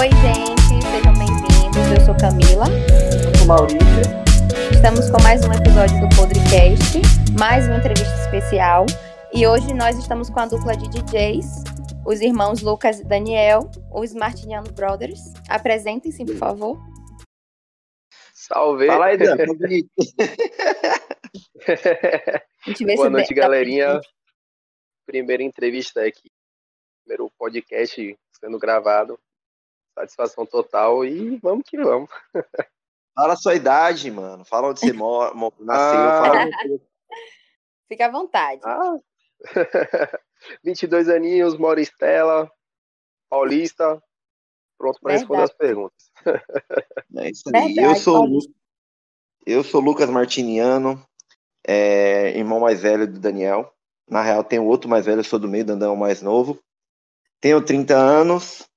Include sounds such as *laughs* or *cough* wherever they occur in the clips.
Oi, gente, sejam bem-vindos. Eu sou Camila. Eu sou Maurício. Estamos com mais um episódio do Podcast, mais uma entrevista especial. E hoje nós estamos com a dupla de DJs, os irmãos Lucas e Daniel, os Martiniano Brothers. Apresentem-se, por favor. Salve! Fala aí, Dan. *laughs* Boa noite, galerinha. Primeira entrevista aqui. Primeiro podcast sendo gravado. Satisfação total e vamos que vamos. Fala a sua idade, mano. Fala onde você mora, nasceu. Ah. Fala... *laughs* Fica à vontade. Ah. *laughs* 22 aninhos, moro em Estela, paulista. Pronto para responder as perguntas. *laughs* É isso aí. Verdade, eu, sou, Paulista. eu sou Lucas Martiniano, é, irmão mais velho do Daniel. Na real, tem outro mais velho, eu sou do meio, Dandão é o mais novo. Tenho 30 anos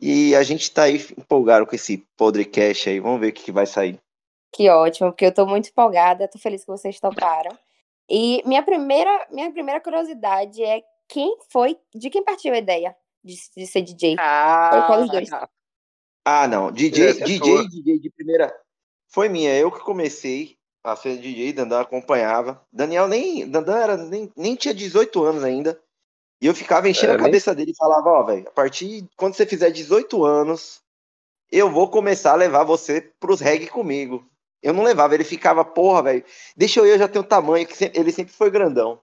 e a gente tá aí empolgado com esse podcast aí. Vamos ver o que, que vai sair. Que ótimo, porque eu tô muito empolgada, tô feliz que vocês toparam. E minha primeira, minha primeira curiosidade é quem foi, de quem partiu a ideia de, de ser DJ? Foi qual dos dois? Ah, não. DJ, Essa é DJ. DJ de primeira. Foi minha, eu que comecei a ser DJ, Dandan acompanhava. Daniel nem. Dandan era, nem, nem tinha 18 anos ainda. E eu ficava enchendo É, a nem- cabeça dele e falava, ó, velho, a partir de quando você fizer 18 anos, eu vou começar a levar você pros reggae comigo. Eu não levava, ele ficava, porra, velho, deixa eu ir, eu já tenho tamanho, que sempre- ele sempre foi grandão.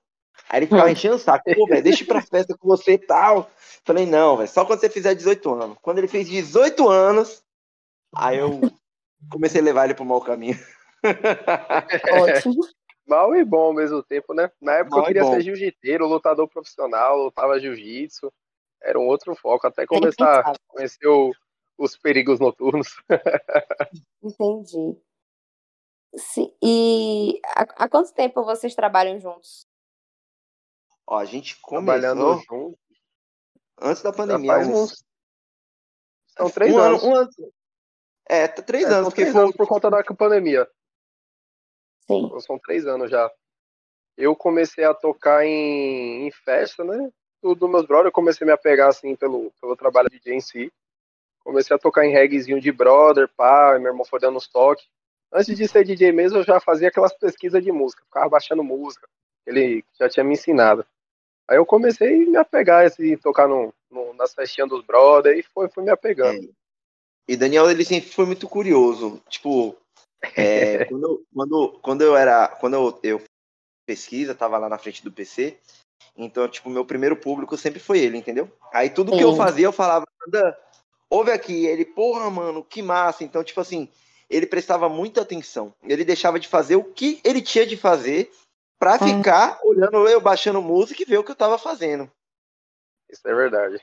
Aí ele ficava Hum. enchendo o saco, pô, velho, deixa eu ir pra festa com você e tal. Falei, não, velho, só quando você fizer 18 anos. Quando ele fez 18 anos, aí eu comecei a levar ele pro mau caminho. Ótimo. Mal e bom ao mesmo tempo, né? Na época Mal eu queria ser jiu-jiteiro, lutador profissional, lutava jiu-jitsu. Era um outro foco, até começar a conhecer o- os perigos noturnos. *laughs* Entendi. Sim, E há, há quanto tempo vocês trabalham juntos? Ó, a gente Trabalhando começou junto. antes da pandemia. faz uns- uns. São três um anos. Ano, um ano. É, três É, anos, são porque três foi. anos por conta da pandemia. Sim. São três anos já. Eu comecei a tocar em, em festa, né? Tudo meus brothers. Eu comecei a me apegar, assim, pelo, pelo trabalho de DJ em si. Comecei a tocar em reggaezinho de brother, pá, meu irmão foi dando uns toques. Antes de ser DJ mesmo, eu já fazia aquelas pesquisas de música. Ficava baixando música. Ele já tinha me ensinado. Aí eu comecei a me apegar, assim, tocar no, no, nas festinhas dos brothers e foi, foi me apegando. É. E Daniel, ele sempre foi muito curioso. Tipo, é, *laughs* quando, eu- quando, quando eu era. Quando eu, eu pesquisa, tava lá na frente do PC. Então, tipo, meu primeiro público sempre foi ele, entendeu? Aí tudo que eu fazia, eu falava, Dan, ouve aqui. Ele, porra, mano, que massa. Então, tipo assim, ele prestava muita atenção. Ele deixava de fazer o que ele tinha de fazer pra ficar olhando eu baixando música e ver o que eu tava fazendo. Isso é verdade.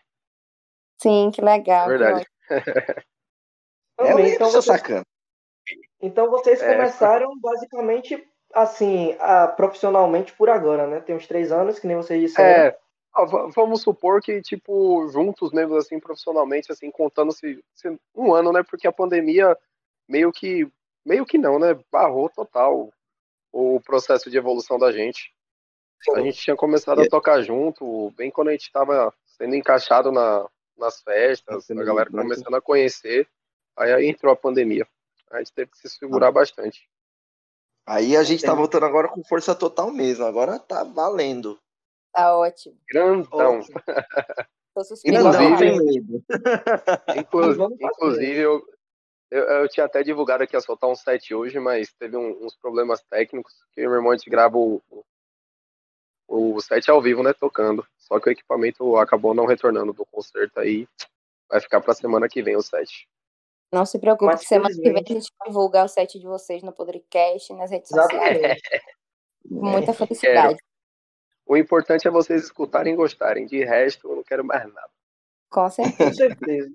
Sim, que legal. Verdade. *laughs* É, então, seu vocês, sacana. Então vocês É, começaram basicamente assim, a- profissionalmente por agora, né? Tem uns três anos, que nem vocês disseram. É, va- vamos supor que, tipo, juntos mesmo, assim, profissionalmente, assim, contando se, se um ano, né? Porque a pandemia meio que, meio que não, né? Barrou total o processo de evolução da gente. A gente tinha começado a tocar junto, bem quando a gente tava sendo encaixado na, nas festas, a galera começando a conhecer, aí entrou a pandemia. A gente teve que se segurar bastante. Aí a gente tá voltando agora com força total mesmo. Agora tá valendo. Tá ótimo. Grandão. Ótimo. Tô. Grandão, Inclusive- medo. *laughs* Inclu- Vamos pra inclusive, eu, eu, eu tinha até divulgado que ia soltar um set hoje, mas teve um- uns problemas técnicos, que meu irmão a gente grava o, o, o set ao vivo, né, tocando. Só que o equipamento acabou não retornando do concerto aí. Vai ficar pra semana que vem o set. Não se preocupe, Mas, que semana que vem a gente divulga o set de vocês no podcast, nas redes sociais. Com *laughs* muita felicidade. O importante é vocês escutarem e gostarem. De resto, eu não quero mais nada. Com certeza. *laughs* Com certeza.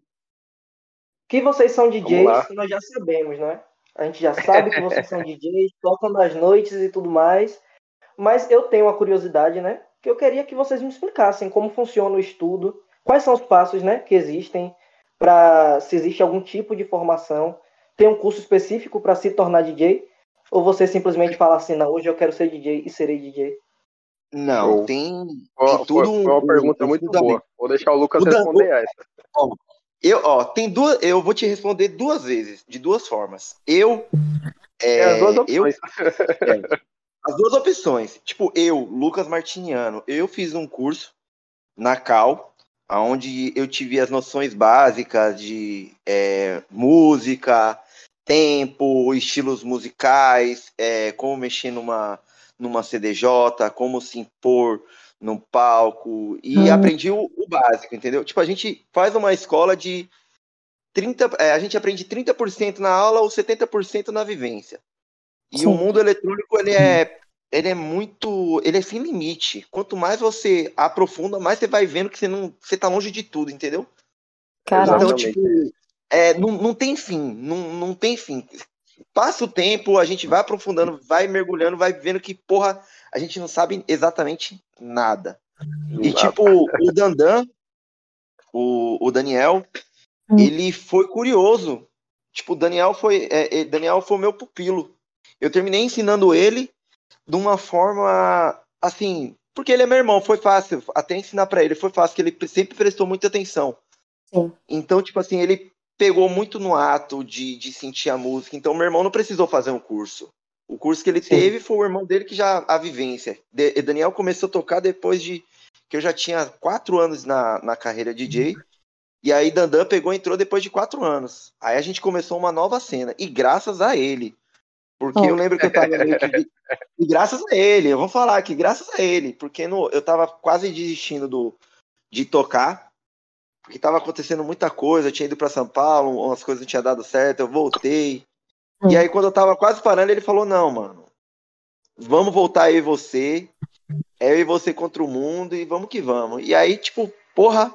Que vocês são DJs, nós já sabemos, né? A gente já sabe que vocês são DJs, *laughs* tocam nas noites e tudo mais. Mas eu tenho uma curiosidade, né? Que eu queria que vocês me explicassem como funciona o estudo, quais são os passos, né, que existem para se existe algum tipo de formação, tem um curso específico para se tornar DJ, ou você simplesmente fala assim, não, hoje eu quero ser DJ e serei DJ. Não, tem, Foi, tem foi- tudo foi uma um- pergunta um muito boa. Vou deixar o Lucas O Dan- responder essa. Eu, ó, tem duas. Eu vou te responder duas vezes, de duas formas. Eu. É, É, as duas eu, opções. *laughs* é, as duas opções. Tipo, eu, Lucas Martiniano, eu fiz um curso na Cal, onde eu tive as noções básicas de é, música, tempo, estilos musicais, é, como mexer numa, numa CDJ, como se impor no palco, e Hum. aprendi o, o básico, entendeu? Tipo, a gente faz uma escola de 30%, é, a gente aprende 30% na aula ou 70% na vivência. E Sim. o mundo eletrônico, ele é, ele é muito, ele é sem limite. Quanto mais você aprofunda, mais você vai vendo que você não, você tá longe de tudo, entendeu? Caralho. Então, tipo, é, não, não tem fim, não, não tem fim. Passa o tempo, a gente vai aprofundando, vai mergulhando, vai vendo que, porra, a gente não sabe exatamente nada. E, tipo, o Dandan, o, o Daniel, Hum. ele foi curioso. Tipo, o Daniel foi, é, é, Daniel foi o meu pupilo. Eu terminei ensinando ele de uma forma, assim, porque ele é meu irmão, foi fácil. Até ensinar pra ele foi fácil, que ele sempre prestou muita atenção. Sim. Então, tipo assim, ele pegou muito no ato de, de sentir a música. Então, meu irmão não precisou fazer um curso. O curso que ele Sim. teve foi o irmão dele que já a vivência. De- Daniel começou a tocar depois de que eu já tinha quatro anos na, na carreira DJ. E aí Dandan pegou e entrou depois de quatro anos. Aí a gente começou uma nova cena. E graças a ele. Porque Oh. eu lembro que eu tava meio que. de- E graças a ele, eu vou falar que graças a ele. Porque no, eu tava quase desistindo do, de tocar. Porque tava acontecendo muita coisa. Eu tinha ido para São Paulo, umas coisas não tinham dado certo, eu voltei. Hum. E aí, quando eu tava quase parando, ele falou: Não, mano, vamos voltar eu e você. É eu e você contra o mundo e vamos que vamos. E aí, tipo, porra,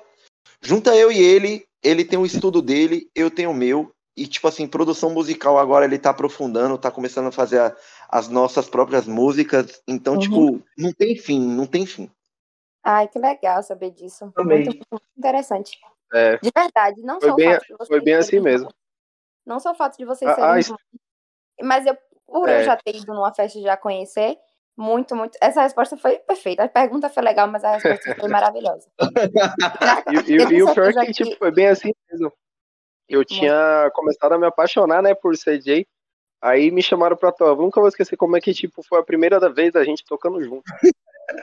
junta eu e ele. Ele tem o estudo dele, eu tenho o meu. E, tipo assim, produção musical agora ele tá aprofundando, tá começando a fazer a- as nossas próprias músicas. Então, Uhum. tipo, não tem fim, não tem fim. Ai, que legal saber disso. Amei. Muito, muito interessante. É, De verdade, não Foi só bem- o fato de vocês foi bem assim mesmo. Não só o fato de vocês Ah, serem ah, irmãos, mas eu, por eu É. já ter ido numa festa e já conhecer, muito, muito. Essa resposta foi perfeita. A pergunta foi legal, mas a resposta foi *laughs* maravilhosa. E, e- Eu e o pior é que, que- tipo, foi bem assim mesmo. Eu tinha começado a me apaixonar, né, por CJ. Aí me chamaram pra tocar. Nunca vou esquecer como é que, tipo, foi a primeira da vez a gente tocando junto. *laughs*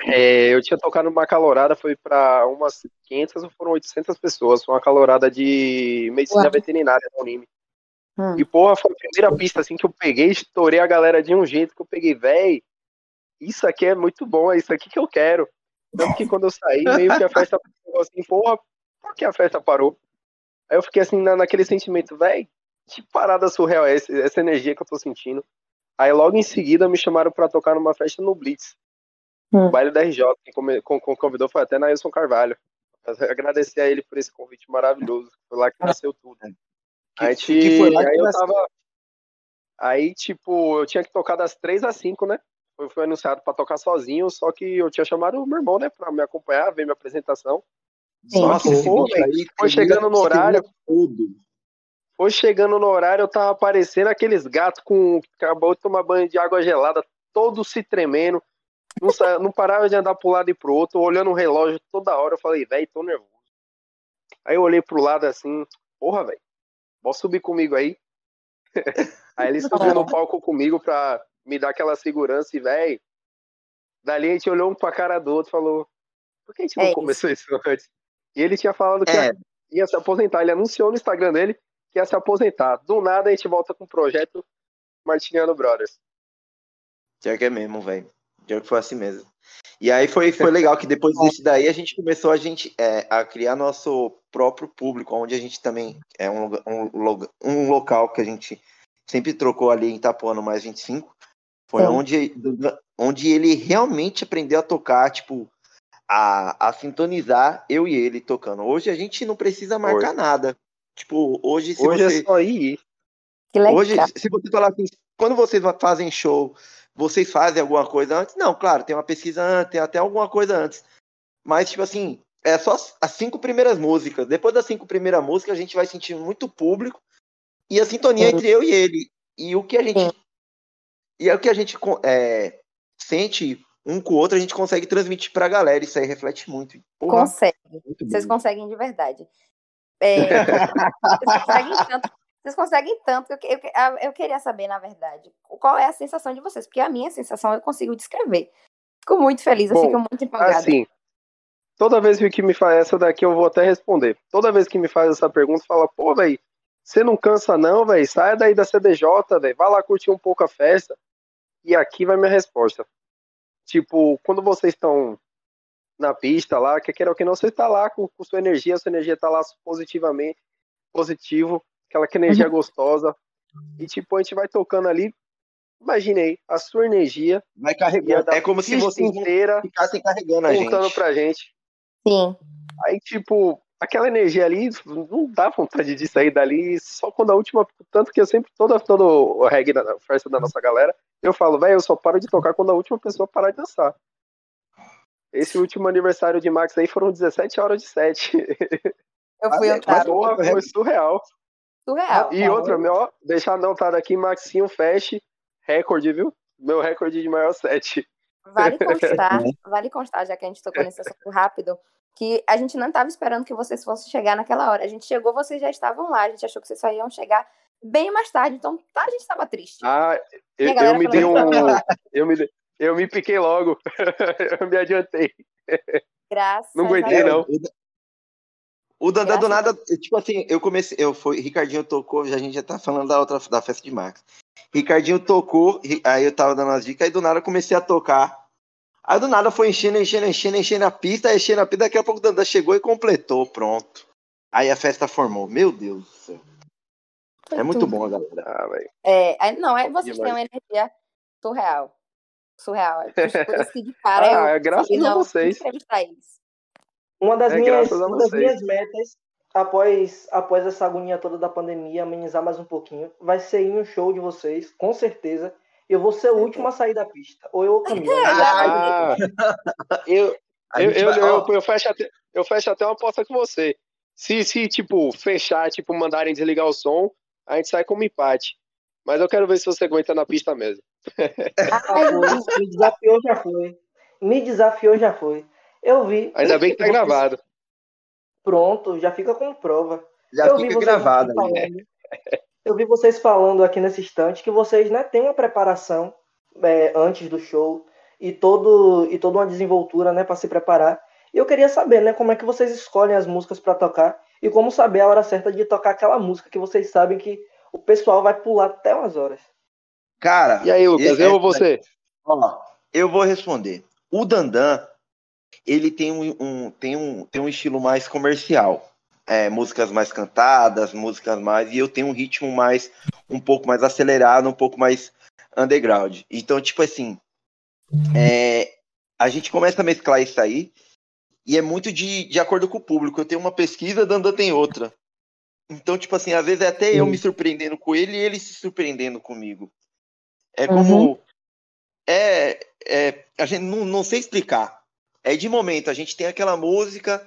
É, eu tinha tocado numa calorada, foi pra umas 500 ou foram 800 pessoas. Foi uma calorada de medicina Uau. veterinária da Unime. Hum. E, porra, foi a primeira pista, assim, que eu peguei, estourei a galera de um jeito que eu peguei, véi, isso aqui é muito bom, é isso aqui que eu quero. Tanto que quando eu saí, meio que a festa *laughs* ficou assim, porra, por que a festa parou? Aí eu fiquei assim, na, naquele sentimento, véi, que parada surreal é esse, essa energia que eu tô sentindo. Aí logo em seguida me chamaram pra tocar numa festa no Blitz. Hum. O baile da RJ, quem com- com- convidou foi até Nailson Carvalho. Eu Agradecer a ele por esse convite maravilhoso. Foi lá que nasceu tudo. Que, A gente, que foi lá que aí eu tava. Aí, tipo, eu tinha que tocar das 3 às 5, né? Foi, foi anunciado pra tocar sozinho, só que eu tinha chamado o meu irmão, né, pra me acompanhar, ver minha apresentação. Sim. Nossa, que, aí foi chegando no horário. Tudo. Foi chegando no horário, eu tava aparecendo aqueles gatos com. que acabou de tomar banho de água gelada, todos se tremendo. Não, sa- *laughs* não parava de andar pro lado e pro outro, olhando o relógio toda hora. Eu falei, velho, tô nervoso. Aí eu olhei pro lado assim, porra, velho, posso subir comigo aí? *laughs* aí ele subiu no palco comigo pra me dar aquela segurança e, velho, dali a gente olhou um pra cara do outro e falou, por que a gente não É isso. começou isso antes? E ele tinha falado que É, ia, se aposentar, ele anunciou no Instagram dele que ia se aposentar. Do nada a gente volta com o projeto Martiniano Brothers. Pior que é mesmo, velho. Pior que foi assim mesmo. E aí foi, foi *laughs* legal que depois desse daí a gente começou a, gente, é, a criar nosso próprio público, onde a gente também é um, um, um local que a gente sempre trocou ali em Itapuã no mais 25. Foi Sim. onde, onde ele realmente aprendeu a tocar, tipo, a, a sintonizar eu e ele tocando. Hoje a gente não precisa marcar nada. Tipo, hoje se Hoje você. é só ir. Que legal. Hoje, se você falar assim, quando vocês fazem show, vocês fazem alguma coisa antes? Não, claro, tem uma pesquisa antes, tem até alguma coisa antes. Mas, tipo assim, é só as cinco primeiras músicas. Depois das cinco primeiras músicas, a gente vai sentir muito público e a sintonia Sim. entre eu e ele. E o que a gente. Sim. E é o que a gente é, sente um com o outro, a gente consegue transmitir pra galera. Isso aí reflete muito. Porra, Consegue. muito Vocês conseguem de verdade. É, *laughs* vocês conseguem tanto, vocês conseguem tanto que eu, eu, eu, queria saber, na verdade, qual é a sensação de vocês, porque a minha sensação eu consigo descrever. Fico muito feliz, eu Bom, fico muito empolgada. Assim, toda vez que me faz essa daqui, eu vou até responder. Toda vez que me faz essa pergunta, fala, pô, velho, você não cansa não, velho, saia daí da CDJ, velho, vai lá curtir um pouco a festa. E aqui vai minha resposta. Tipo, quando vocês estão na pista lá, que queira ou que não, você está lá com, com, sua energia, sua energia está lá positivamente, positivo, aquela que energia uhum. gostosa. E tipo, a gente vai tocando ali, imaginei, a sua energia vai carregando. É como se você inteira ficasse carregando a gente. pra gente. Sim. Aí, tipo, aquela energia ali, não dá vontade de sair dali, só quando a última, tanto que eu sempre, toda, todo o reggae da festa da nossa galera, eu falo, velho, eu só paro de tocar quando a última pessoa parar de dançar. Esse último aniversário de Max aí foram 17 horas de set. Eu fui Boa, foi surreal. Surreal. E outra, meu, deixar anotado aqui, Maxinho Fest, recorde, viu? Meu recorde de maior set. Vale *laughs* constar, vale constar, já que a gente tocou nesse assunto rápido, que a gente não estava esperando que vocês fossem chegar naquela hora. A gente chegou, vocês já estavam lá, a gente achou que vocês só iam chegar bem mais tarde, então tá, a gente estava triste. Ah, eu, eu me dei um. Eu me, eu me piquei logo. *laughs* eu me adiantei. Graças Não aguentei, não. O Dandan do nada, tipo assim, eu comecei, eu fui, Ricardinho tocou, já a gente já tá falando da outra da festa de Max. Ricardinho tocou, aí eu tava dando as dicas, aí do nada eu comecei a tocar. Aí do nada foi enchendo, enchendo, enchendo, enchendo a pista, enchendo a pista, daqui a pouco o Dandan chegou e completou, pronto. Aí a festa formou. Meu Deus do céu. Foi é muito bom, galera. Ah, é, não, é, vocês têm uma energia surreal. Surreal. É por isso que de cara ah, eu, é graças a vocês. Uma das, é minhas, uma das minhas metas, após, após essa agonia toda da pandemia, amenizar mais um pouquinho, vai ser ir um show de vocês, com certeza. Eu vou ser o último a sair da pista. Ou eu ou Camila. Ah, eu, *laughs* eu, eu, eu, eu, fecho até, eu fecho até uma aposta com você. Se, se, tipo, fechar, tipo, mandarem desligar o som, a gente sai como empate. Mas eu quero ver se você aguenta na pista mesmo. Ah, me desafiou já foi. Me desafiou já foi. Eu vi. Ainda bem que tá gravado. Pronto, já fica com prova. Já eu fica gravado. Né? Eu vi vocês falando aqui nesse instante que vocês né, têm uma preparação é, antes do show e, todo, e toda uma desenvoltura né, para se preparar. E eu queria saber né, como é que vocês escolhem as músicas para tocar e como saber a hora certa de tocar aquela música que vocês sabem que o pessoal vai pular até umas horas. Cara. E aí, Lucas, eu ou você? Ó, eu vou responder. O Dandan, ele tem um, um, tem um, tem um estilo mais comercial. É, músicas mais cantadas, músicas mais. E eu tenho um ritmo mais. um pouco mais acelerado, um pouco mais underground. Então, tipo assim. É, a gente começa a mesclar isso aí. E é muito de, de acordo com o público. Eu tenho uma pesquisa, Dandan tem outra. Então, tipo assim, às vezes é até eu me surpreendendo com ele e ele se surpreendendo comigo. É como. Uhum. É, é. A gente não, não sei explicar é de momento. A gente tem aquela música.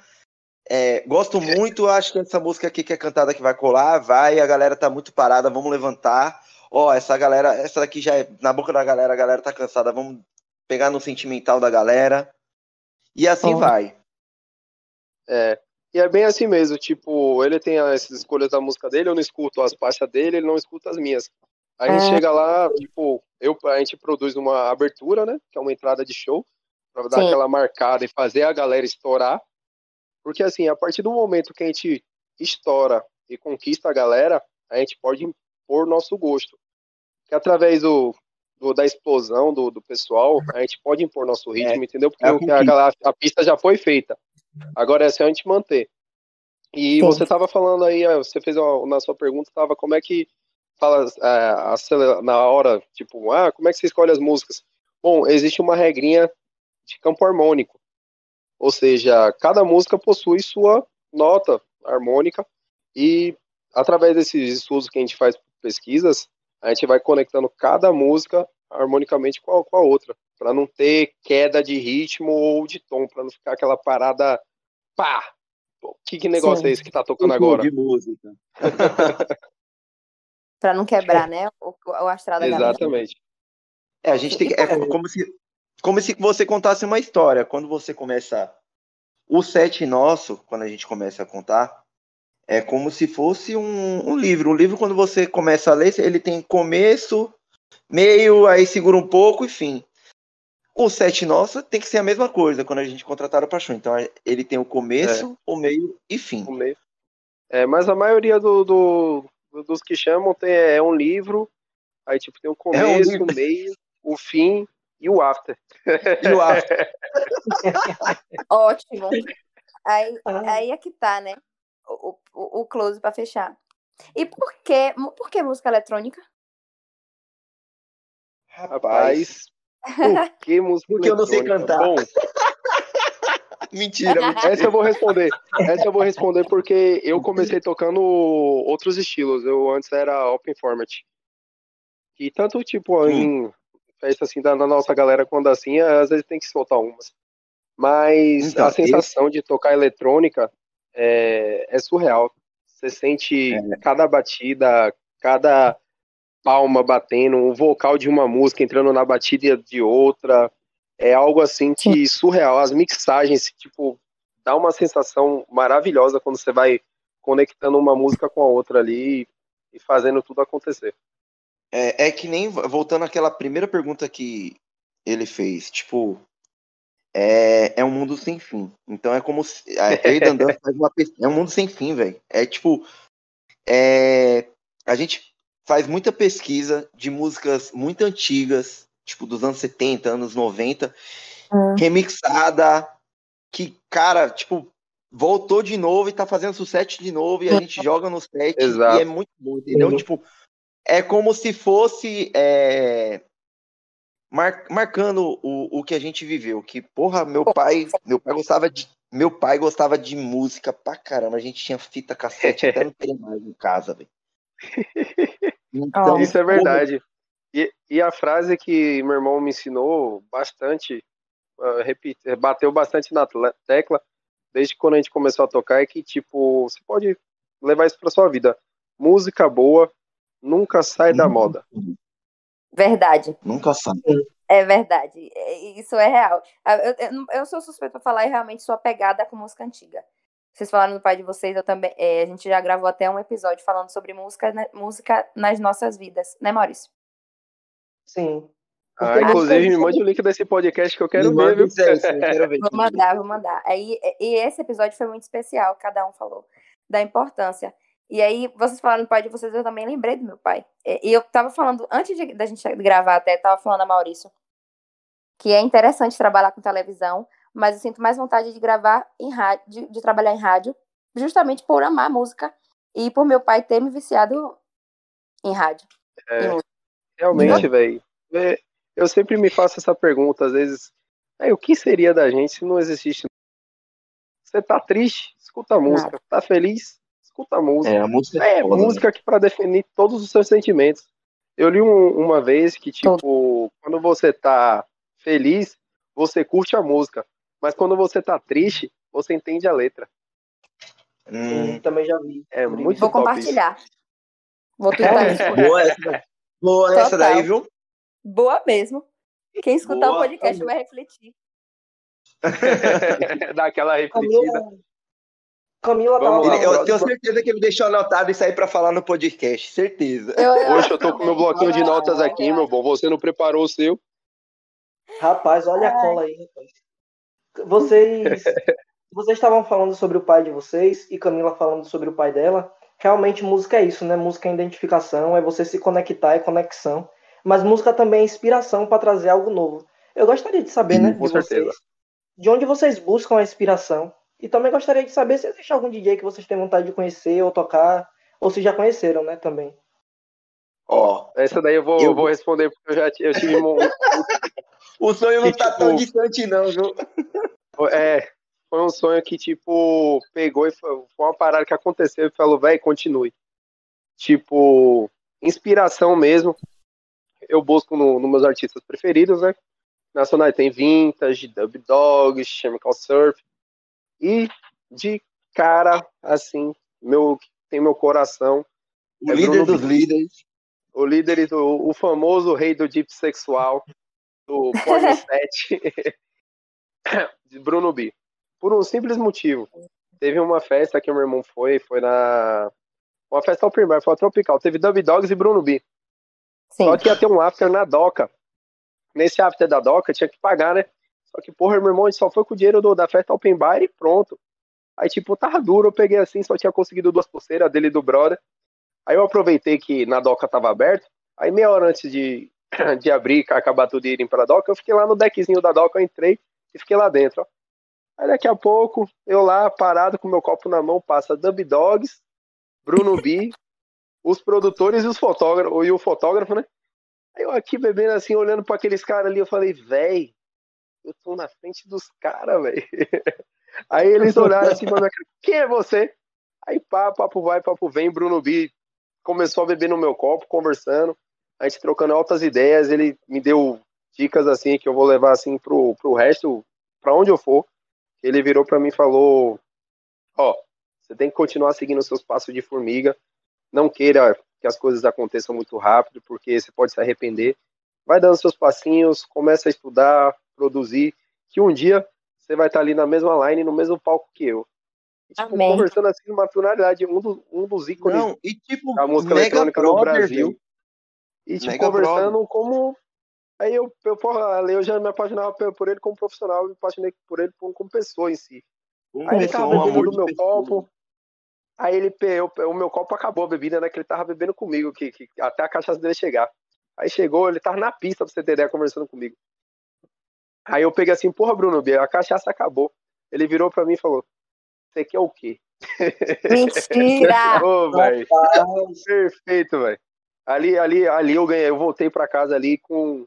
É, gosto muito, acho que essa música aqui que é cantada que vai colar, vai, a galera tá muito parada, vamos levantar. Ó, essa galera, essa daqui já é na boca da galera, a galera tá cansada, vamos pegar no sentimental da galera. E assim oh. vai. É, e é bem assim mesmo, tipo, ele tem essas escolhas da música dele, eu não escuto as faixas dele, ele não escuta as minhas. Aí a gente é. chega lá, tipo, eu, a gente produz uma abertura, né, que é uma entrada de show, para dar Sim. aquela marcada e fazer a galera estourar. Porque assim, a partir do momento que a gente estoura e conquista a galera, a gente pode impor nosso gosto. Que através do, do da explosão do, do, pessoal, a gente pode impor nosso ritmo, é, entendeu? Porque é a, a, a, pista já foi feita. Agora é só a gente manter. E você estava falando aí, você fez uma, na sua pergunta, estava como é que fala é, na hora, tipo, ah, como é que você escolhe as músicas? Bom, existe uma regrinha de campo harmônico. Ou seja, cada música possui sua nota harmônica e através desses estudos que a gente faz pesquisas, a gente vai conectando cada música harmonicamente com a, com a outra, para não ter queda de ritmo ou de tom, para não ficar aquela parada pá. Que, que negócio Sim. é esse que tá tocando agora? De música. *laughs* para não quebrar, né? O, o astral da Exatamente. É, a gente tem que, é como se como se você contasse uma história. Quando você começa o set nosso, quando a gente começa a contar, É como se fosse um, um livro. Um livro, quando você começa a ler, ele tem começo, meio, aí segura um pouco e fim. O Sete Nossa tem que ser a mesma coisa quando a gente contratar o Paixão. Então ele tem o começo, é. o meio e fim. O meio. É, mas a maioria do, do, dos que chamam tem, é um livro, aí tipo tem o começo, é um o meio, o fim e o after. E o after. *laughs* Ótimo. Aí, ah. aí é que tá, né? O, o, o close para fechar. E por que, por que música eletrônica? Rapaz, *laughs* por que música Porque eu não sei cantar. Bom, *laughs* mentira, mentira. Essa eu vou responder. Essa eu vou responder porque eu comecei tocando outros estilos. Eu antes era open format. E tanto tipo hum. em festa assim da nossa galera quando assim, às vezes tem que soltar umas. Mas então, a sensação esse... de tocar eletrônica é, é surreal. Você sente é. cada batida, cada palma batendo, o vocal de uma música entrando na batida de outra. É algo assim que surreal. As mixagens, tipo, dá uma sensação maravilhosa quando você vai conectando uma música com a outra ali e fazendo tudo acontecer. É, é que nem voltando àquela primeira pergunta que ele fez, tipo, é, é um mundo sem fim. Então é como se. A Dandan *laughs* faz uma É um mundo sem fim, velho. É tipo. É, a gente faz muita pesquisa de músicas muito antigas, tipo dos anos 70, anos 90, hum. remixada, que, cara, tipo, voltou de novo e tá fazendo sucesso de novo e a gente joga no set Exato. e é muito bom, entendeu? Uhum. Tipo, é como se fosse é, mar, marcando o, o que a gente viveu, que, porra, meu pai, meu pai gostava de meu pai gostava de música pra caramba, a gente tinha fita cassete até não tem mais em casa, velho. *laughs* Então, Isso é verdade. E, e, a frase que meu irmão me ensinou bastante, uh, repite, bateu bastante na tecla, desde quando a gente começou a tocar, é que, tipo, você pode levar isso pra sua vida. Música boa nunca sai da moda. Verdade. Nunca sai. É verdade. É, isso é real. Eu, eu, eu sou suspeita pra falar e realmente sou apegada com música antiga. Vocês falaram do pai de vocês, eu também. É, a gente já gravou até um episódio falando sobre música, né, música nas nossas vidas, né, Maurício? Sim. Ah, inclusive, me mande o link desse podcast que eu quero ver, viu? quero ver. Vou mandar, vou mandar. Aí, e esse episódio foi muito especial, cada um falou da importância. E aí, vocês falaram do pai de vocês, eu também lembrei do meu pai. E eu tava falando, antes de, da gente gravar até, tava falando a Maurício, que é interessante trabalhar com televisão, mas eu sinto mais vontade de gravar em rádio, de, de trabalhar em rádio, justamente por amar música e por meu pai ter me viciado em rádio. É, em realmente, velho. É, eu sempre me faço essa pergunta, às vezes, é, o que seria da gente se não existisse? Você tá triste? Escuta a música. Nada. Tá feliz? Escuta a música. É, a música é, é foda, música né? que para definir todos os seus sentimentos. Eu li um, uma vez que, tipo, Todo. quando você tá feliz, você curte a música. Mas quando você tá triste, você entende a letra. Hum. Também já vi. É muito Vou compartilhar. Isso. Vou twittar isso. Boa essa, Boa essa daí, viu? Boa mesmo. Quem escutar Boa, o podcast vai refletir. *laughs* Dá aquela refletida. Camila, Camila Eu tenho certeza que ele deixou anotado isso aí pra falar no podcast. Certeza. Eu, eu Poxa, eu tô com meu bloquinho de notas aqui, meu bom. Você não preparou o seu? Rapaz, olha a cola aí, rapaz. Vocês, *laughs* vocês estavam falando sobre o pai de vocês e Camila falando sobre o pai dela. Realmente música é isso, né? Música é identificação, é você se conectar, é conexão. Mas música também é inspiração para trazer algo novo. Eu gostaria de saber, né, Com de certeza. vocês, de onde vocês buscam a inspiração. E também gostaria de saber se existe algum DJ que vocês têm vontade de conhecer ou tocar, ou se já conheceram, né, também. Ó, oh, essa daí eu vou, eu... vou responder porque eu já eu tive um, *laughs* o sonho não tá tipo, tão distante, não, viu? É, foi um sonho que, tipo, pegou e foi, foi uma parada que aconteceu e falou, velho, continue. Tipo, inspiração mesmo. Eu busco nos no meus artistas preferidos, né? Nacional tem Vintage, Dub Dogs, Chemical Surf. E de cara, assim, meu, tem meu coração. O é líder Bruno dos líderes. O líder, o, o famoso rei do deep sexual, do *laughs* Porn 7 *laughs* de Bruno B. Por um simples motivo. teve uma festa que o meu irmão foi, foi na. Uma festa open bar, foi a Tropical. Teve Dub Dogs e Bruno B. Sim. Só que ia ter um after na Doca. Nesse after da Doca tinha que pagar, né? Só que, porra, meu irmão, a gente só foi com o dinheiro do, da festa open bar e pronto. Aí, tipo, tava duro, eu peguei assim, só tinha conseguido duas pulseiras dele e do brother. Aí eu aproveitei que na Doca tava aberto. Aí meia hora antes de, *clears throat* de abrir, acabar tudo e irem pra Doca, eu fiquei lá no deckzinho da Doca, eu entrei e fiquei lá dentro, ó. Aí daqui a pouco, eu lá, parado com meu copo na mão, passa Dub Dogs, Bruno B, *laughs* os produtores e os fotógrafos, e o fotógrafo, né? Aí eu aqui bebendo assim, olhando para aqueles caras ali, eu falei, véi, eu tô na frente dos caras, velho. *laughs* Aí eles olharam assim, mano, quem é você? Aí pá, papo vai, papo vem, Bruno B começou a beber no meu copo, conversando, a gente trocando altas ideias, ele me deu dicas assim que eu vou levar assim pro, pro resto, para onde eu for. Ele virou para mim e falou: Ó, você tem que continuar seguindo os seus passos de formiga, não queira que as coisas aconteçam muito rápido, porque você pode se arrepender. Vai dando seus passinhos, começa a estudar, produzir, que um dia você vai estar ali na mesma line, no mesmo palco que eu. E, tipo, Amém. conversando assim numa tonalidade, um, do, um dos ícones Não, e tipo, da música eletrônica no Brother, Brasil. E tipo, Mega conversando como. Aí eu, eu, porra, eu já me apaixonava por ele como profissional, me apaixonei por ele como, como pessoa em si. Um Aí ele tava um bebendo amor do de meu pessoa. copo. Aí ele eu- o meu copo acabou a bebida, né? Que ele tava bebendo comigo, que, que até a cachaça dele chegar. Aí chegou, ele tava na pista, pra você ter ideia, conversando comigo. Aí eu peguei assim, porra, Bruno, B, a cachaça acabou. Ele virou pra mim e falou: Você quer o quê? Mentira! *laughs* Ô, velho. Perfeito, velho. Ali, ali, ali eu ganhei. Eu voltei pra casa ali com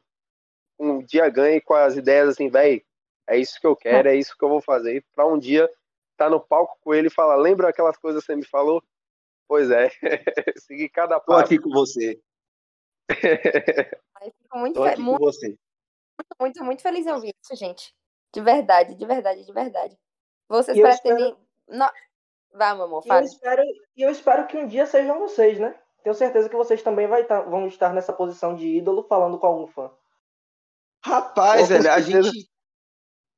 com um dia ganho e com as ideias assim, velho. É isso que eu quero, é isso que eu vou fazer. Pra um dia estar no palco com ele e falar: Lembra aquelas coisas que você me falou? Pois é. *laughs* Segui cada Tô passo. aqui com você. *laughs* Ai, Fico muito, Tô aqui com muito, você. Muito, muito feliz em ouvir isso, gente. De verdade, de verdade, de verdade. Vocês E pretendem. Não... Vá, meu amor, E eu espero, e eu espero que um dia sejam vocês, né? Tenho certeza que vocês também vai tá- vão estar nessa posição de ídolo falando com algum fã. Rapaz, velho, a gente.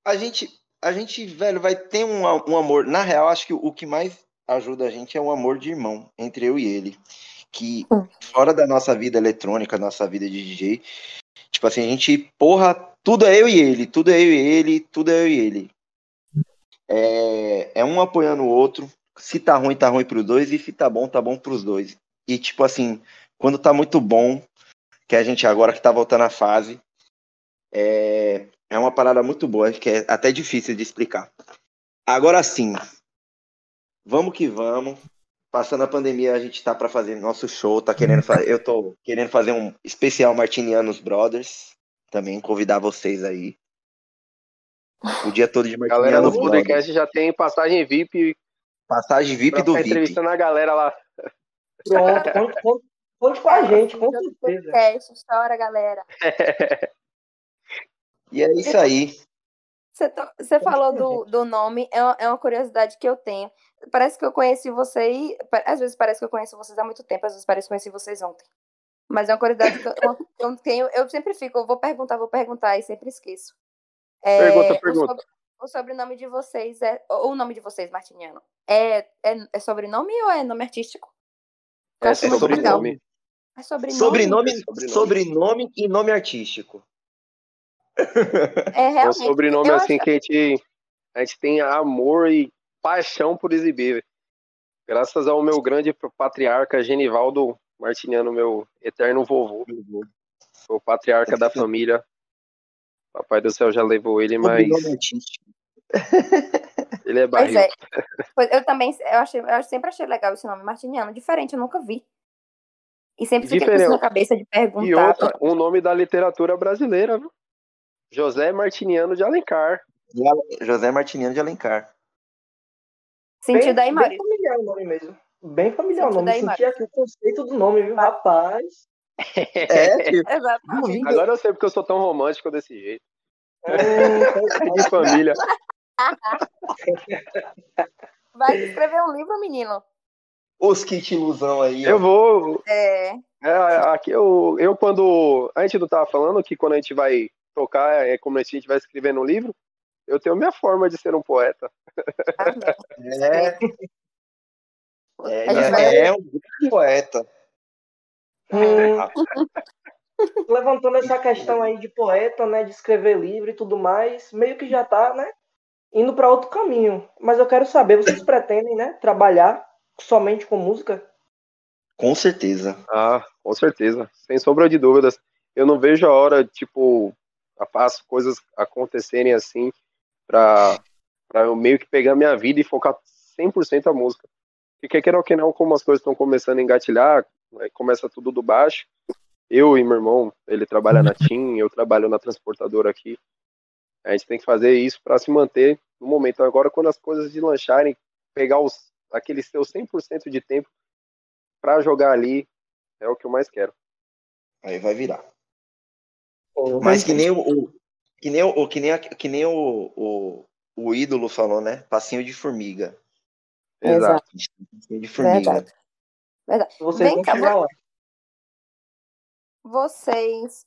A gente. A gente, velho, vai ter um, um amor. Na real, acho que o que mais ajuda a gente é um amor de irmão entre eu e ele. Que Hum. fora da nossa vida eletrônica, nossa vida de DJ, tipo assim, a gente, porra, tudo é eu e ele, tudo é eu e ele, tudo é eu e ele. É, é um apoiando o outro. Se tá ruim, tá ruim pros dois, e se tá bom, tá bom pros dois. E tipo assim, quando tá muito bom, que a gente agora que tá voltando à fase, é, é uma parada muito boa, que é até difícil de explicar. Agora sim, vamos que vamos. Passando a pandemia, a gente tá para fazer nosso show, tá querendo fazer, eu tô querendo fazer um especial Martinianos Brothers, também convidar vocês aí. O dia todo de Galera Martinianos do Brothers. podcast já tem passagem VIP Passagem VIP do VIP. entrevistando a galera lá. Pronto, conte, conte- conte com a gente, com certeza. Podcast, chora, galera. *laughs* E é isso aí. Você, to- você falou do, do nome, é uma, é uma curiosidade que eu tenho. Parece que eu conheci você e. Às vezes parece que eu conheço vocês há muito tempo, às vezes parece que eu conheci vocês ontem. Mas é uma curiosidade que eu, eu tenho. Eu sempre fico, eu vou perguntar, vou perguntar e sempre esqueço. É, Pergunta, o pergunta. sobre- O, sobrenome de vocês é. Ou o nome de vocês, Martiniano, é, é, é sobrenome ou é nome artístico? É legal. sobrenome. É sobrenome. Sobrenome, Sobrenome. sobrenome e nome artístico. É É um realmente. sobrenome eu assim acho- que a gente, a gente tem amor e paixão por exibir. Graças ao meu grande patriarca Genivaldo Martiniano, meu eterno vovô. O patriarca da família. Papai do céu já levou ele, mas Sobrenome *laughs* ele é Pois barril. é. Eu também, eu, achei, eu sempre achei legal esse nome, Martiniano. Diferente, eu nunca vi. E sempre fiquei com isso na Diferente. cabeça de E perguntar. outra, um nome da literatura brasileira, viu? José Martiniano de Alencar. José Martiniano de Alencar. Sentiu daí, bem Maurício? familiar o nome mesmo. Bem familiar o nome. daí, Senti aqui o conceito do nome, viu? Rapaz. É, *laughs* filho. Exatamente. Agora eu sei porque eu sou tão romântico desse jeito. Hum, *laughs* De família. Vai escrever um livro, menino. Os kit ilusão aí. ó. Eu vou. É. É, aqui eu, eu quando. A gente não tava falando que quando a gente vai tocar, é como a gente vai escrever no livro. eu tenho minha forma de ser um poeta. É. É, é, é um grande poeta. Hum, *laughs* levantando essa questão aí de poeta, né, de escrever livro e tudo mais, meio que já tá, né, indo para outro caminho. Mas eu quero saber, vocês pretendem, né, trabalhar somente com música? Com certeza. Ah, com certeza. Sem sombra de dúvidas. Eu não vejo a hora, tipo, faço coisas acontecerem assim para para eu meio que pegar minha vida e focar 100% a música. Porque quer ou que não, como as coisas estão começando a engatilhar, começa tudo do baixo. Eu e meu irmão, ele trabalha na TIM, eu trabalho na transportadora aqui. A gente tem que fazer isso para se manter no momento. Agora, quando as coisas lancharem, pegar os, aquele seu 100% de tempo para jogar ali, é o que eu mais quero. Aí vai virar. Mas que nem o, que nem o que nem, que nem o, o, o ídolo falou, né? Passinho de formiga. Exato. Passinho de formiga. Verdade. Verdade. Vocês Vem cá. Vocês.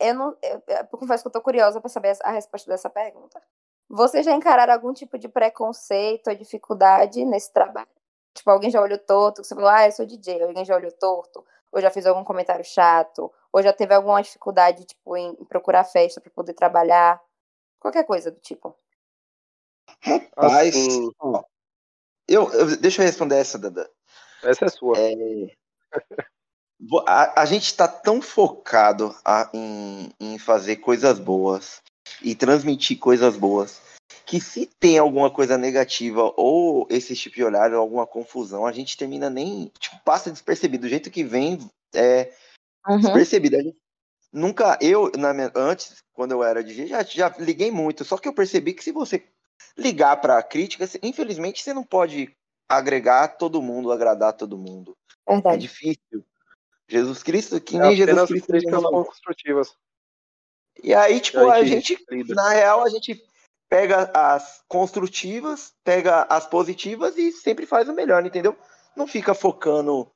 Eu não. Eu, eu confesso que eu tô curiosa para saber a resposta dessa pergunta. Vocês já encararam algum tipo de preconceito ou dificuldade nesse trabalho? Tipo, alguém já olhou torto, você falou, ah, eu sou DJ, alguém já olhou torto, ou já fez algum comentário chato, ou já teve alguma dificuldade, tipo, em, procurar festa para poder trabalhar, qualquer coisa do tipo. Rapaz, Assim, ó, eu, eu- deixa eu responder essa, Dada. essa é sua. É, a, a gente está tão focado a- em, em fazer coisas boas e transmitir coisas boas que se tem alguma coisa negativa ou esse tipo de olhar ou alguma confusão, a gente termina nem tipo, passa despercebido. Do jeito que vem, é despercebido. A gente nunca, eu, na minha- antes, quando eu era DJ, já, já liguei muito. Só que eu percebi que se você ligar para crítica, você- infelizmente você não pode agregar todo mundo, agradar todo mundo. É Verdade. difícil. Jesus Cristo, que É nem Jesus Cristo. críticas construtivas. E aí, tipo, que a gente, lida. na real, a gente pega as construtivas, pega as positivas e sempre faz o melhor, entendeu? Não fica focando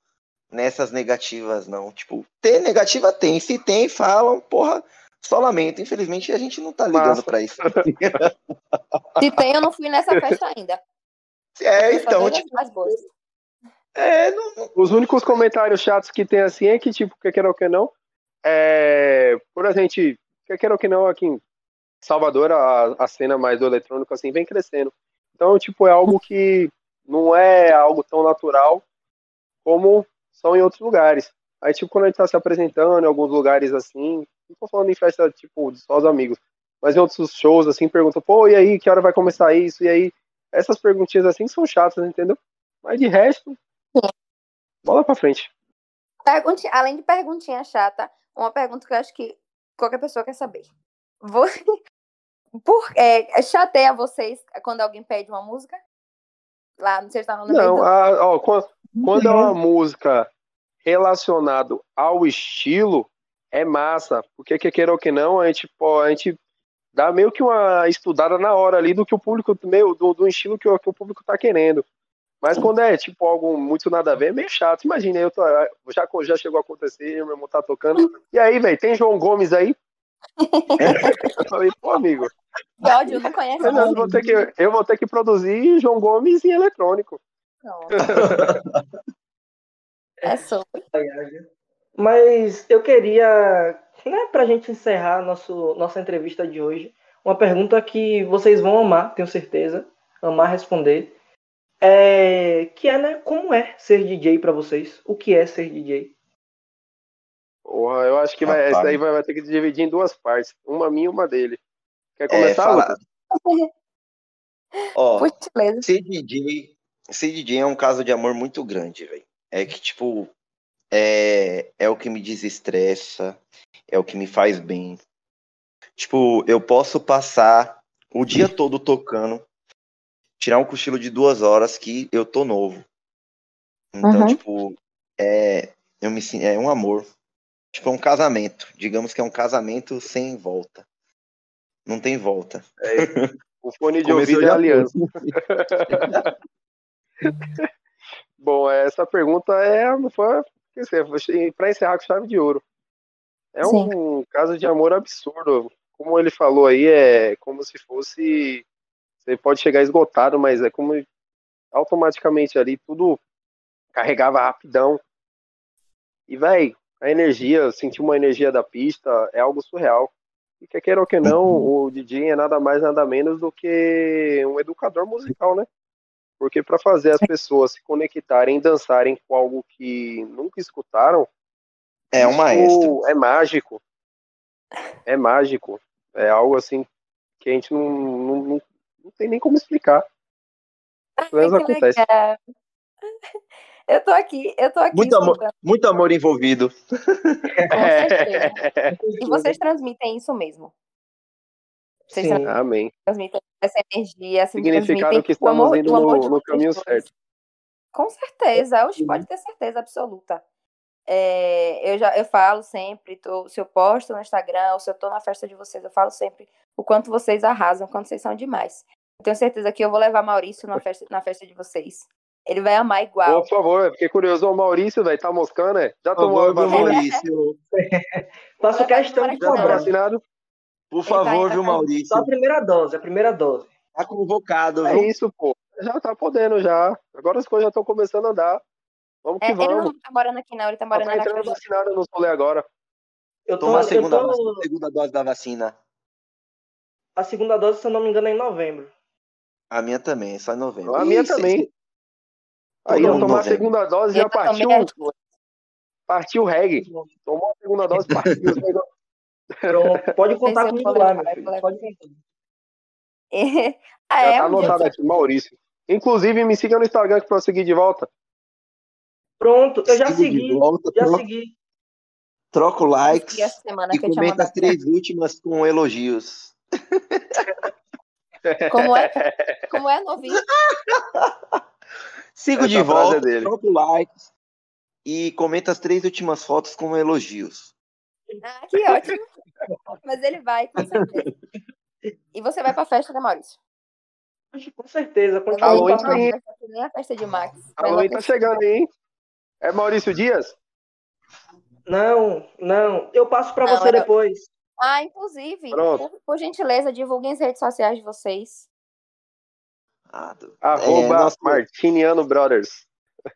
nessas negativas, não. Tipo, ter negativa tem. Se tem, falam, porra, só lamento. Infelizmente, a gente não tá ligando pra isso. *laughs* Se tem, eu não fui nessa festa ainda. É, então, tipo, as mais boas. é, não, não- Os únicos comentários chatos que tem assim é que, tipo, quer queira ou que não, é, por a gente, quer queira ou que não, aqui em Salvador, a, a cena mais do eletrônico, assim, vem crescendo. Então, tipo, é algo que não é algo tão natural como são em outros lugares. Aí, tipo, quando a gente tá se apresentando em alguns lugares assim, não tô falando em festa, tipo, de só os amigos, mas em outros shows, assim, perguntam, pô, e aí, que hora vai começar isso? E aí, essas perguntinhas assim são chatas, entendeu? Mas de resto, bola pra frente. Pergunti- Além de perguntinha chata, uma pergunta que eu acho que qualquer pessoa quer saber. Vo- *laughs* Por, é, chateia vocês quando alguém pede uma música? Lá, não sei se tá no Não, a- ó, quando, quando é uma música relacionado ao estilo, é massa, porque que queira ou que não, a gente, pô, a gente dá meio que uma estudada na hora ali do que o público, meio, do, do estilo que o, que o público tá querendo. Mas quando é tipo algo muito nada a ver, é meio chato. Imagina, eu tô, já, já chegou a acontecer, meu irmão tá tocando. E aí, velho, tem João Gomes aí? *laughs* eu falei, pô, amigo, Que ódio, não conhece eu não. vou ter que, eu vou ter que produzir João Gomes em eletrônico. *laughs* É sobre. Mas eu queria, né, pra gente encerrar nosso, nossa entrevista de hoje, uma pergunta que vocês vão amar, tenho certeza, amar responder. É, que é, né, como é ser DJ pra vocês? O que é ser DJ? Porra, eu acho que vai, Rapaz. esse daí vai, vai ter que dividir em duas partes. Uma minha e uma dele. Quer é, começar, fala- Lucas? *laughs* Ó, ser DJ, ser DJ é um caso de amor muito grande, velho. É que, tipo, é, é o que me desestressa, é o que me faz bem. Tipo, eu posso passar o dia todo tocando, tirar um cochilo de duas horas que eu tô novo. Então, Uhum. tipo, é, eu me, é um amor. Tipo, é um casamento. Digamos que é um casamento sem volta. Não tem volta. *laughs* O fone de Começou ouvido é aliança. *laughs* *laughs* *laughs* Bom, essa pergunta é para encerrar com chave de ouro. É um caso de amor absurdo. como ele falou aí, é como se fosse. Você pode chegar esgotado, mas é como automaticamente ali tudo carregava rapidão. E, véi, a energia, sentir uma energia da pista é algo surreal. E quer queira ou que não, Uhum. o DJ é nada mais, nada menos do que um educador musical, né? Porque para fazer as pessoas se conectarem, dançarem com algo que nunca escutaram, É um maestro. É mágico. É mágico. É algo assim que a gente não, não, não, não tem nem como explicar. Pelo menos Ai, que acontece. legal. Eu tô aqui, eu tô aqui Muito amor, muito amor envolvido. com certeza. *laughs* E vocês transmitem isso mesmo. Vocês Sim. Amém. transmitem essa energia, assim, Significado que o estamos amor, indo o no- de no caminho certo. Com certeza, hoje pode ter certeza absoluta. É, eu já eu falo sempre, tô- se eu posto no Instagram ou se eu tô na festa de vocês, eu falo sempre o quanto vocês arrasam, o quanto vocês são demais. Eu tenho certeza que eu vou levar Maurício na festa, na festa de vocês. Ele vai amar igual. Por favor, eu fiquei curioso. O Maurício, velho, tá moscando, é? Já tomou vacina? Maurício? *laughs* Faço questão de Já tá cobrar. vacinado? Por Ele tá favor, indo viu, Maurício? Só a primeira dose, a primeira dose. Tá convocado, É viu? isso, pô. Já tá podendo já. Agora as coisas já estão começando a andar. Vamos É, que ele vamos. não tá morando aqui, não, ele tá Só morando tá na casa. vacinado no rolê agora. Eu tô, Toma a eu segunda, tô- a segunda dose da vacina. a segunda dose, se eu não me engano, é em novembro. A minha também, só em novembro. A minha Ih, também. Aí, eu tomar a segunda dose, Eu já partiu. também. Partiu o reggae. Tomou a segunda dose, partiu. *laughs* o. Pronto, pode contar eu comigo lá, meu eu filho. Pode contar. *laughs* ah, Já é? tá anotado aqui, Maurício. Inclusive, me siga no Instagram pra eu seguir de volta. Pronto, eu já Sigo segui. volta, Já troco, segui. troco likes E e que comenta as três últimas com elogios. *laughs* Como é? Como é, novinho? Sigo Essa de frase volta, é dele. troco likes e comenta as três últimas fotos com elogios. Ah, que ótimo. Mas ele vai, com certeza. E você vai pra festa, né, Maurício? Com certeza, continua. Halloween pra tá aí. nem a festa de Max. Halloween tá chegando aí, hein? É Maurício Dias? Não, não. Eu passo pra Não, você era- depois. Ah, inclusive, por, por gentileza, divulguem as redes sociais de vocês. Ah, do- Arroba É, nosso- Martiniano Brothers.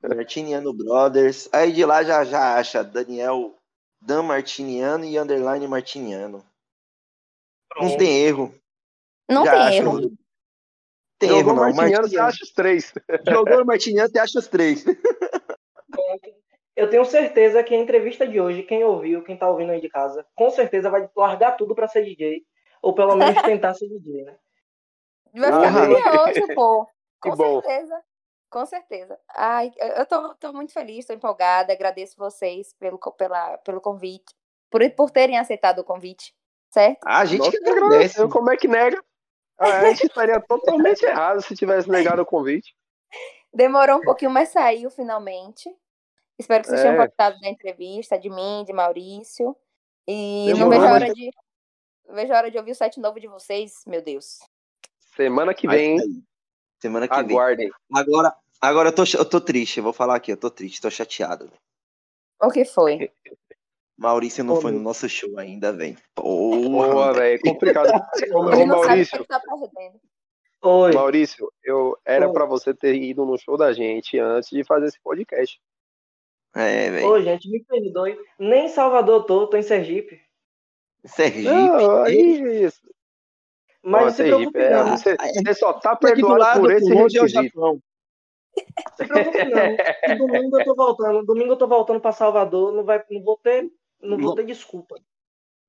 Martiniano Brothers. Aí de lá já, já acha Daniel Dan Martiniano e underline Martiniano. Não tem erro. Não Já tem acho. erro. Tem Jogou erro não. Martiniano, você acha os três. *laughs* Jogou Martiniano, você acha os três. Eu tenho certeza que a entrevista de hoje, quem ouviu, quem tá ouvindo aí de casa, com certeza vai largar tudo pra ser DJ. Ou pelo menos *laughs* tentar ser DJ, né? Vai Ah, ficar amém. curioso, pô. *laughs* Que Com bom. Com certeza. Ai, eu tô, tô muito feliz, tô empolgada. Agradeço vocês pelo, pela, pelo convite. Por, por terem aceitado o convite, certo? A gente Nossa, que agradece. eu, como é que nega? A gente estaria totalmente errado se tivesse negado o convite. Demorou um pouquinho, mas saiu finalmente. Espero que vocês tenham É. gostado da entrevista, de mim, de Maurício. E Demorou, não vejo a mas- hora de. Vejo a hora de ouvir o site novo de vocês, meu Deus. Semana que vem, sair. Semana que vem. aguardem. Agora, agora eu, tô, eu tô triste, eu vou falar aqui, eu tô triste, tô chateado. O que foi? Maurício não foi no nosso show ainda, velho. Boa, Porra, velho. é complicado. *laughs* Ô, Maurício, sabe que ele tá. Oi. Maurício, eu era pra você ter ido no show da gente antes de fazer esse podcast. É, velho. Ô, gente, me perdoe. Nem em Salvador tô, tô em Sergipe. Sergipe. Não, aí, isso. Mas Sergipe, é, não. você, você só tá perdoado lado, por esse é requisito. Se preocupe não. *laughs* Domingo eu tô voltando. Domingo eu tô voltando pra Salvador. Não, vai, não vou ter. Não vou ter desculpa.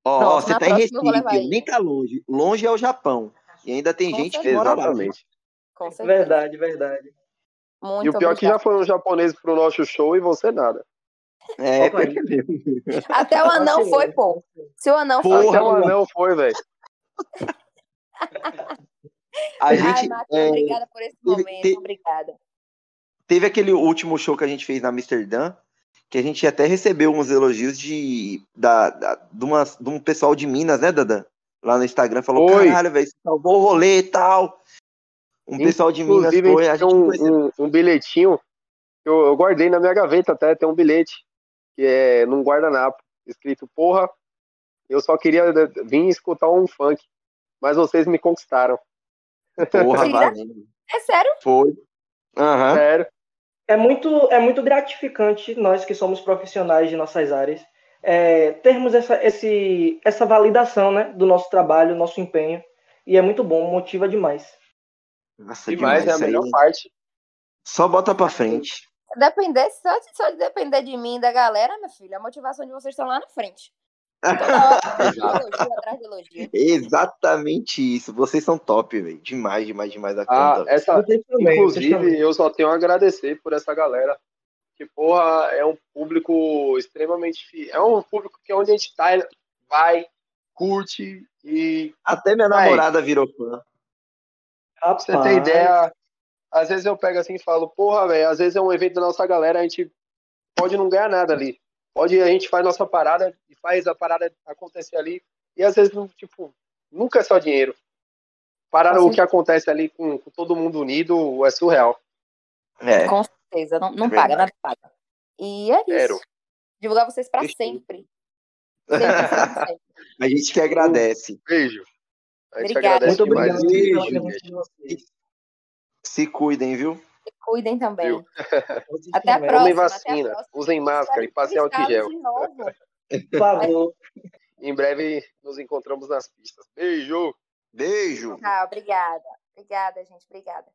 Ó, ó, você tá em Recife, nem tá longe. Longe é o Japão. E ainda tem Com gente que certeza. lá. Exatamente. Com certeza. Verdade, verdade. Muito E o pior é que já um japonês pro nosso show e você nada. É. Até o anão foi, pô. Se o anão Porra, foi. Até o anão foi, velho. a Ai, gente Max, é, obrigada por esse momento. te- Obrigada. Teve aquele último show que a gente fez na Amsterdã, que a gente até recebeu uns elogios de, da, da- de, uma, de um pessoal de Minas, né, Dadan? Lá no Instagram, falou, Foi. caralho, velho, você salvou o rolê e tal. Um pessoal de Minas foi, a gente um, um, um bilhetinho que eu, eu guardei na minha gaveta até, tem um bilhete que é num guardanapo, escrito, porra, Eu só queria vir escutar um funk, mas vocês me conquistaram. Porra, valendo. É sério? Foi. Aham. Sério. É muito, é muito gratificante nós que somos profissionais de nossas áreas é, termos essa, esse, essa validação né, do nosso trabalho, nosso empenho. E é muito bom, motiva demais. Nossa, Demais, é a isso aí. melhor parte. Só bota pra frente. Depender, só, só de depender de mim e da galera, meu filho, a motivação de vocês estão lá na frente. Exatamente isso. Vocês são top, velho. Demais, demais, demais da Ah, conta. essa, também, inclusive, eu só tenho a agradecer por essa galera. Que, porra, é um público extremamente. É um público que onde a gente tá, vai, curte e Até minha Vai. namorada virou fã. Pra você ter ideia, às vezes eu pego assim e falo, porra, velho, às vezes é um evento da nossa galera, a gente pode não ganhar nada ali. Pode, a gente faz nossa parada e faz a parada acontecer ali. E às vezes, tipo, nunca é só dinheiro. Parar Com o que acontece ali com, com todo mundo unido é surreal. É. Com certeza, não, não É paga, nada paga. E é isso. Quero. Divulgar vocês pra Fechou. sempre. Sempre, sempre, sempre. *laughs* A gente que agradece. Beijo. A gente Obrigada. agradece Muito obrigado. Se cuidem, viu? Se cuidem também. Viu? Até a próxima. Tomem vacina, próxima. usem máscara e passem álcool em gel. Por favor. Em breve nos encontramos nas pistas. Beijo! Beijo. Tá, obrigada. Obrigada, gente. Obrigada.